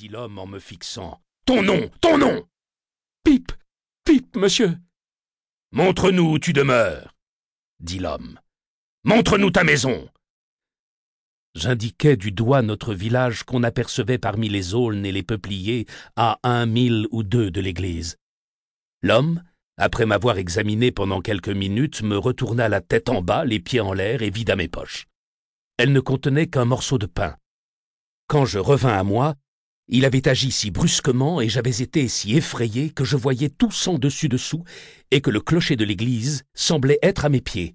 dit l'homme en me fixant. Ton nom, ton nom Pipe, Pipe, monsieur. Montre-nous où tu demeures, dit l'homme. Montre-nous ta maison. J'indiquai du doigt notre village qu'on apercevait parmi les aulnes et les peupliers à un mille ou deux de l'église. L'homme, après m'avoir examiné pendant quelques minutes, me retourna la tête en bas, les pieds en l'air et vida mes poches. Elle ne contenait qu'un morceau de pain. Quand je revins à moi, il avait agi si brusquement et j'avais été si effrayé que je voyais tout son dessus-dessous et que le clocher de l'église semblait être à mes pieds.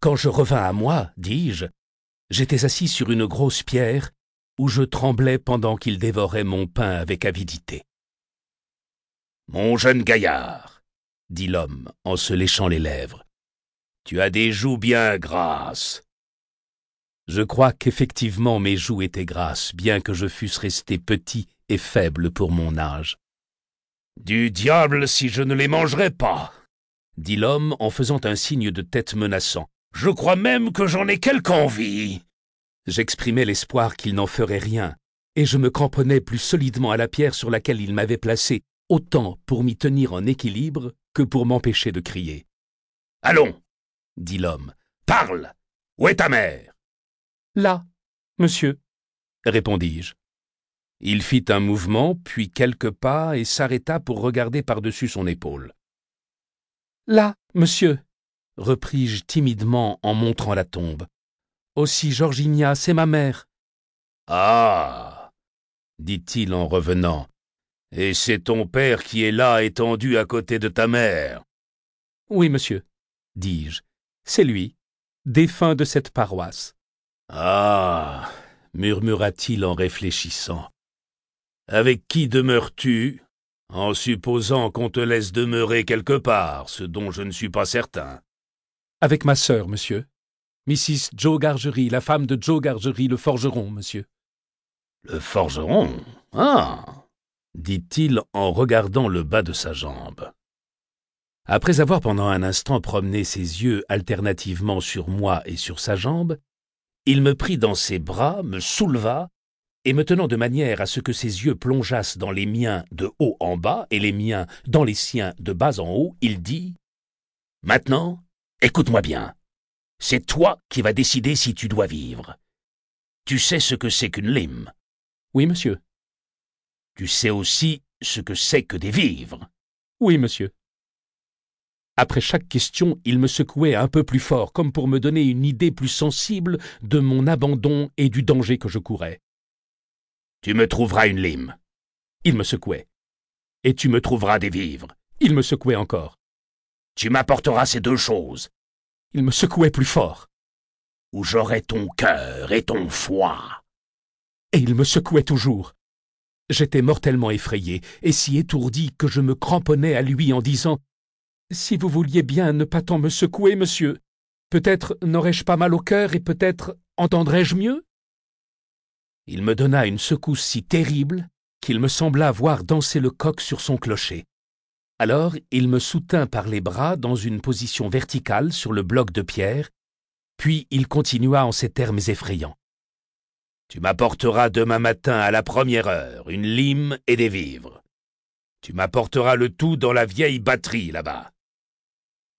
Quand je revins à moi, dis-je, j'étais assis sur une grosse pierre où je tremblais pendant qu'il dévorait mon pain avec avidité. Mon jeune gaillard, dit l'homme en se léchant les lèvres, tu as des joues bien grasses. Je crois qu'effectivement mes joues étaient grasses, bien que je fusse resté petit et faible pour mon âge. Du diable si je ne les mangerais pas, dit l'homme en faisant un signe de tête menaçant. Je crois même que j'en ai quelque envie. J'exprimai l'espoir qu'il n'en ferait rien, et je me cramponnais plus solidement à la pierre sur laquelle il m'avait placé, autant pour m'y tenir en équilibre que pour m'empêcher de crier. Allons, dit l'homme, parle. Où est ta mère? Là, monsieur, répondis-je. Il fit un mouvement, puis quelques pas, et s'arrêta pour regarder par-dessus son épaule. Là, monsieur, repris-je timidement en montrant la tombe. Aussi, Georginia, c'est ma mère. Ah dit-il en revenant. Et c'est ton père qui est là étendu à côté de ta mère. Oui, monsieur, dis-je. C'est lui, défunt de cette paroisse. Ah murmura-t-il en réfléchissant. Avec qui demeures-tu En supposant qu'on te laisse demeurer quelque part, ce dont je ne suis pas certain? Avec ma sœur, monsieur. Mrs. Joe Gargery, la femme de Joe Gargery, le forgeron, monsieur. Le forgeron? Ah dit-il en regardant le bas de sa jambe. Après avoir pendant un instant promené ses yeux alternativement sur moi et sur sa jambe, il me prit dans ses bras, me souleva, et me tenant de manière à ce que ses yeux plongeassent dans les miens de haut en bas et les miens dans les siens de bas en haut, il dit Maintenant, écoute-moi bien. C'est toi qui vas décider si tu dois vivre. Tu sais ce que c'est qu'une lime Oui, monsieur. Tu sais aussi ce que c'est que des vivres Oui, monsieur. Après chaque question, il me secouait un peu plus fort, comme pour me donner une idée plus sensible de mon abandon et du danger que je courais. Tu me trouveras une lime. Il me secouait. Et tu me trouveras des vivres. Il me secouait encore. Tu m'apporteras ces deux choses. Il me secouait plus fort. Où j'aurai ton cœur et ton foie. Et il me secouait toujours. J'étais mortellement effrayé et si étourdi que je me cramponnais à lui en disant si vous vouliez bien ne pas tant me secouer, monsieur, peut-être n'aurais-je pas mal au cœur et peut-être entendrais-je mieux? Il me donna une secousse si terrible qu'il me sembla voir danser le coq sur son clocher. Alors il me soutint par les bras dans une position verticale sur le bloc de pierre, puis il continua en ces termes effrayants. Tu m'apporteras demain matin à la première heure une lime et des vivres. Tu m'apporteras le tout dans la vieille batterie là-bas.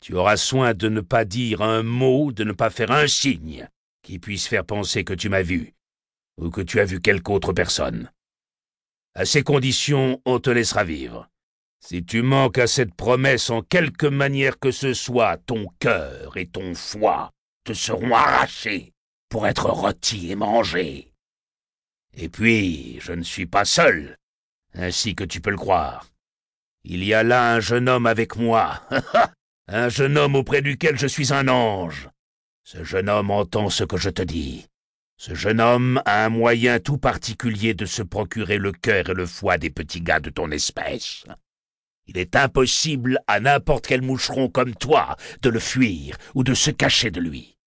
Tu auras soin de ne pas dire un mot, de ne pas faire un signe qui puisse faire penser que tu m'as vu, ou que tu as vu quelque autre personne. À ces conditions, on te laissera vivre. Si tu manques à cette promesse en quelque manière que ce soit, ton cœur et ton foie te seront arrachés pour être rôtis et mangés. Et puis, je ne suis pas seul, ainsi que tu peux le croire. Il y a là un jeune homme avec moi, un jeune homme auprès duquel je suis un ange. Ce jeune homme entend ce que je te dis. Ce jeune homme a un moyen tout particulier de se procurer le cœur et le foie des petits gars de ton espèce. Il est impossible à n'importe quel moucheron comme toi de le fuir ou de se cacher de lui.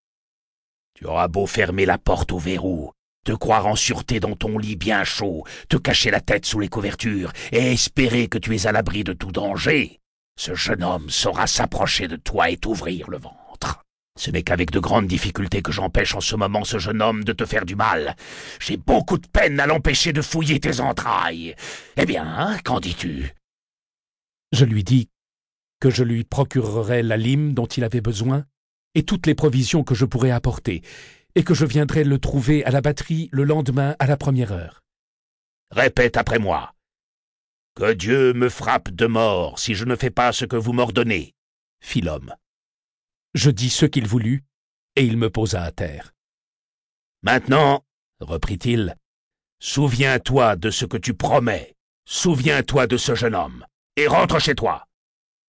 Tu auras beau fermer la porte au verrou, te croire en sûreté dans ton lit bien chaud, te cacher la tête sous les couvertures et espérer que tu es à l'abri de tout danger ce jeune homme saura s'approcher de toi et t'ouvrir le ventre. Ce n'est qu'avec de grandes difficultés que j'empêche en ce moment ce jeune homme de te faire du mal. J'ai beaucoup de peine à l'empêcher de fouiller tes entrailles. Eh bien, qu'en dis-tu? Je lui dis que je lui procurerai la lime dont il avait besoin et toutes les provisions que je pourrais apporter, et que je viendrai le trouver à la batterie le lendemain à la première heure. Répète après moi. Que Dieu me frappe de mort si je ne fais pas ce que vous m'ordonnez, fit l'homme. Je dis ce qu'il voulut, et il me posa à terre. Maintenant, reprit-il, souviens-toi de ce que tu promets, souviens-toi de ce jeune homme, et rentre chez toi.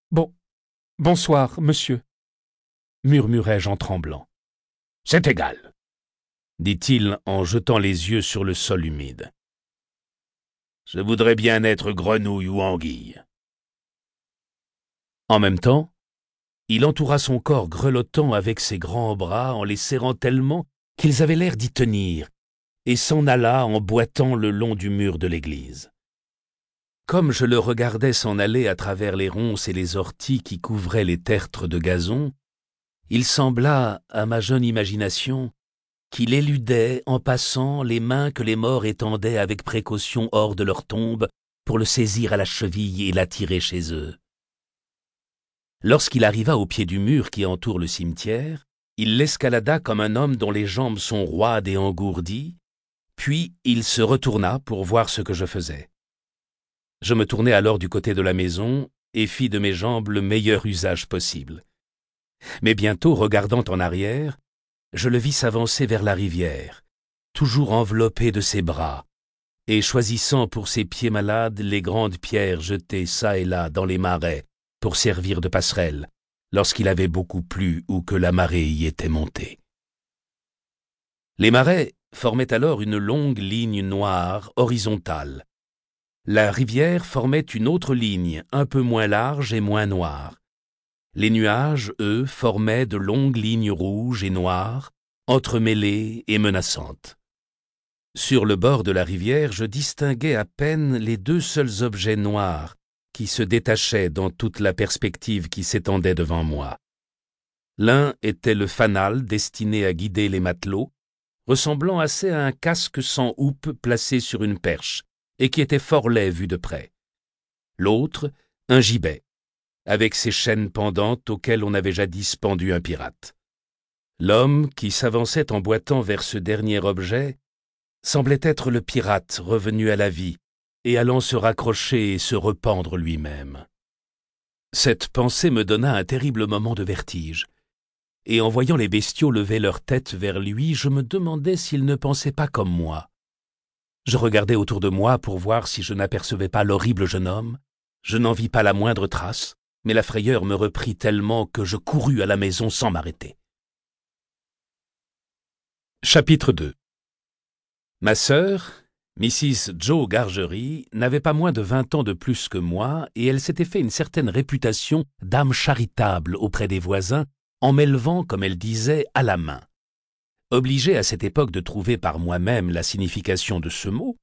Bon, bonsoir, monsieur, murmurai-je en tremblant. C'est égal, dit-il en jetant les yeux sur le sol humide. Je voudrais bien être grenouille ou anguille. En même temps, il entoura son corps grelottant avec ses grands bras en les serrant tellement qu'ils avaient l'air d'y tenir, et s'en alla en boitant le long du mur de l'église. Comme je le regardais s'en aller à travers les ronces et les orties qui couvraient les tertres de gazon, il sembla, à ma jeune imagination, qu'il éludait en passant les mains que les morts étendaient avec précaution hors de leur tombe pour le saisir à la cheville et l'attirer chez eux. Lorsqu'il arriva au pied du mur qui entoure le cimetière, il l'escalada comme un homme dont les jambes sont roides et engourdies, puis il se retourna pour voir ce que je faisais. Je me tournai alors du côté de la maison et fis de mes jambes le meilleur usage possible. Mais bientôt, regardant en arrière, je le vis s'avancer vers la rivière, toujours enveloppé de ses bras, et choisissant pour ses pieds malades les grandes pierres jetées çà et là dans les marais pour servir de passerelle lorsqu'il avait beaucoup plu ou que la marée y était montée. Les marais formaient alors une longue ligne noire horizontale. La rivière formait une autre ligne un peu moins large et moins noire. Les nuages, eux, formaient de longues lignes rouges et noires, entremêlées et menaçantes. Sur le bord de la rivière, je distinguais à peine les deux seuls objets noirs qui se détachait dans toute la perspective qui s'étendait devant moi. L'un était le fanal destiné à guider les matelots, ressemblant assez à un casque sans houppe placé sur une perche, et qui était fort laid vu de près. L'autre, un gibet, avec ses chaînes pendantes auxquelles on avait jadis pendu un pirate. L'homme qui s'avançait en boitant vers ce dernier objet semblait être le pirate revenu à la vie, et allant se raccrocher et se rependre lui-même. Cette pensée me donna un terrible moment de vertige, et en voyant les bestiaux lever leur tête vers lui, je me demandais s'ils ne pensaient pas comme moi. Je regardais autour de moi pour voir si je n'apercevais pas l'horrible jeune homme. Je n'en vis pas la moindre trace, mais la frayeur me reprit tellement que je courus à la maison sans m'arrêter. Chapitre 2 Ma sœur, Mrs. Joe Gargery n'avait pas moins de vingt ans de plus que moi, et elle s'était fait une certaine réputation d'âme charitable auprès des voisins, en m'élevant, comme elle disait, à la main. Obligé à cette époque de trouver par moi-même la signification de ce mot,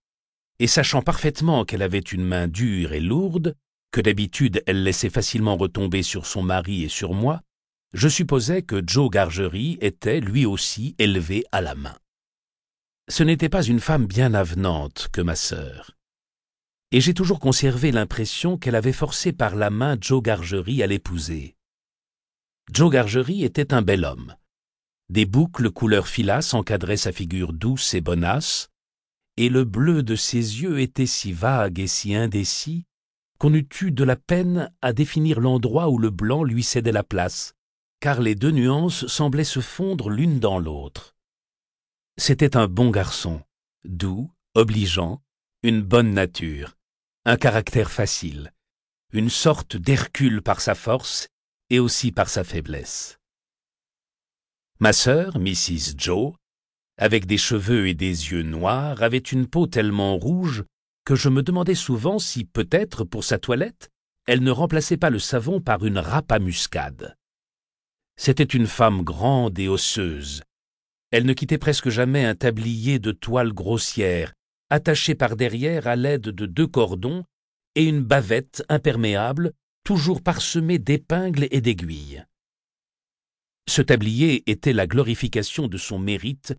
et sachant parfaitement qu'elle avait une main dure et lourde, que d'habitude elle laissait facilement retomber sur son mari et sur moi, je supposais que Joe Gargery était lui aussi élevé à la main ce n'était pas une femme bien avenante que ma sœur. Et j'ai toujours conservé l'impression qu'elle avait forcé par la main Joe Gargery à l'épouser. Joe Gargery était un bel homme. Des boucles couleur filasse encadraient sa figure douce et bonasse, et le bleu de ses yeux était si vague et si indécis qu'on eût eu de la peine à définir l'endroit où le blanc lui cédait la place, car les deux nuances semblaient se fondre l'une dans l'autre. C'était un bon garçon, doux, obligeant, une bonne nature, un caractère facile, une sorte d'Hercule par sa force et aussi par sa faiblesse. Ma sœur, Mrs. Joe, avec des cheveux et des yeux noirs, avait une peau tellement rouge que je me demandais souvent si, peut-être, pour sa toilette, elle ne remplaçait pas le savon par une râpe à muscade. C'était une femme grande et osseuse, elle ne quittait presque jamais un tablier de toile grossière, attaché par derrière à l'aide de deux cordons, et une bavette imperméable, toujours parsemée d'épingles et d'aiguilles. Ce tablier était la glorification de son mérite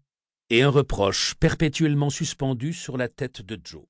et un reproche perpétuellement suspendu sur la tête de Joe.